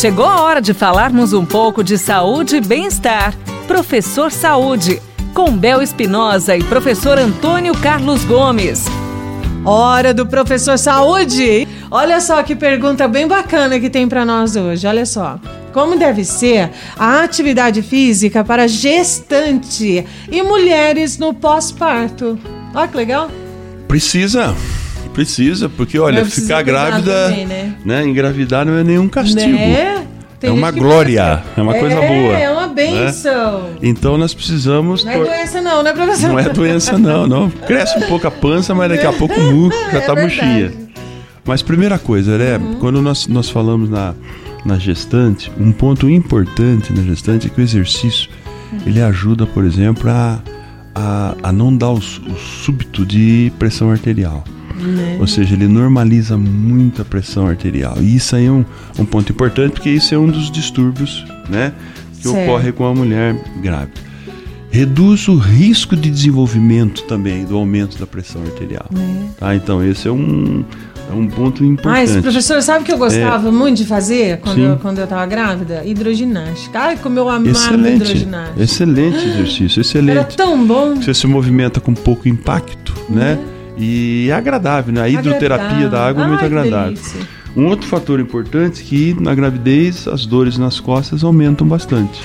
Chegou a hora de falarmos um pouco de saúde e bem-estar. Professor Saúde, com Bel Espinosa e professor Antônio Carlos Gomes. Hora do professor Saúde. Olha só que pergunta bem bacana que tem para nós hoje. Olha só. Como deve ser a atividade física para gestante e mulheres no pós-parto? Olha que legal. Precisa. Precisa, porque olha, ficar grávida, também, né? né? Engravidar não é nenhum castigo. Né? é uma glória, é uma é, coisa boa. É uma benção. Né? Então nós precisamos. Não é doença, não, né, professor? Não é doença, não. não. Cresce um pouco a pança, mas daqui a pouco o muco já é tá murchinha. Mas primeira coisa, né? Uhum. Quando nós, nós falamos na, na gestante, um ponto importante na gestante é que o exercício uhum. ele ajuda, por exemplo, a, a, a não dar o, o súbito de pressão arterial. Né? Ou seja, ele normaliza muito a pressão arterial. E isso aí é um, um ponto importante, porque isso é um dos distúrbios né, que certo. ocorre com a mulher grávida. Reduz o risco de desenvolvimento também do aumento da pressão arterial. Né? Tá? Então, esse é um, é um ponto importante. Mas, professor, sabe o que eu gostava é. muito de fazer quando eu, quando eu estava grávida? Hidroginástica. Ai, como eu amava excelente, hidroginástica. Excelente exercício, excelente. Era tão bom. Você se movimenta com pouco impacto, né? Uhum. E é agradável, né? A hidroterapia da água é muito Ai, agradável. Um outro fator importante é que na gravidez as dores nas costas aumentam bastante.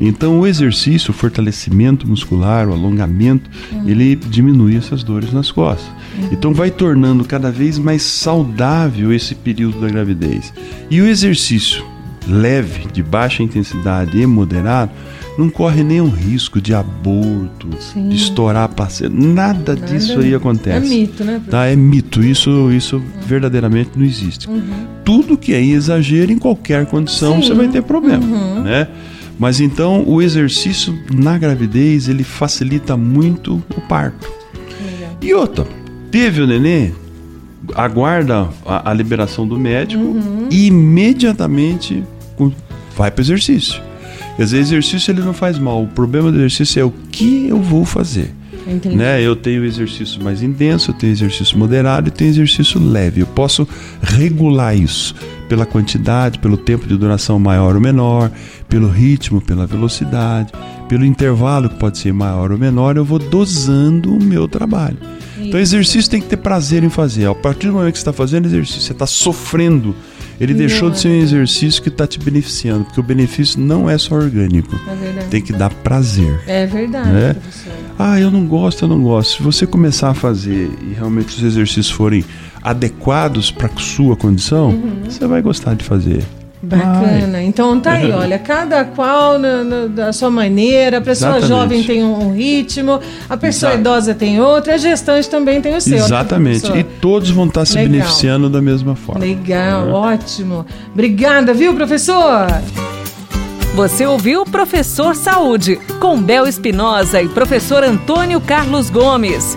Então o exercício, o fortalecimento muscular, o alongamento, uhum. ele diminui essas dores nas costas. Uhum. Então vai tornando cada vez mais saudável esse período da gravidez. E o exercício leve, de baixa intensidade e moderado, não corre nenhum risco de aborto, Sim. de estourar a. Nada, Nada, disso aí acontece. É mito, né? Tá? É mito. Isso, isso uhum. verdadeiramente não existe. Uhum. Tudo que é exagero, em qualquer condição, Sim. você vai ter problema. Uhum. Né? Mas então o exercício na gravidez ele facilita muito o parto. E outra, teve o neném, aguarda a, a liberação do médico uhum. e imediatamente vai para o exercício. Quer dizer, exercício ele não faz mal. O problema do exercício é o que eu vou fazer. Entendi. Né? Eu tenho exercício mais intenso, eu tenho exercício moderado e tenho exercício leve. Eu posso regular isso pela quantidade, pelo tempo de duração maior ou menor, pelo ritmo, pela velocidade, pelo intervalo que pode ser maior ou menor, eu vou dosando o meu trabalho. Isso. Então, exercício tem que ter prazer em fazer. A partir do momento que você está fazendo exercício, você está sofrendo ele deixou de ser um exercício que está te beneficiando, porque o benefício não é só orgânico. É verdade. Tem que dar prazer. É verdade, né? professor. Ah, eu não gosto, eu não gosto. Se você começar a fazer e realmente os exercícios forem adequados para a sua condição, uhum. você vai gostar de fazer. Bacana. Ai. Então tá aí, olha, cada qual na, na, da sua maneira. A pessoa Exatamente. jovem tem um, ritmo, a pessoa Exato. idosa tem outro, a gestante também tem o seu. Exatamente. E todos vão estar se Legal. beneficiando da mesma forma. Legal, é. ótimo. Obrigada, viu, professor? Você ouviu Professor Saúde, com Bel Espinosa e professor Antônio Carlos Gomes.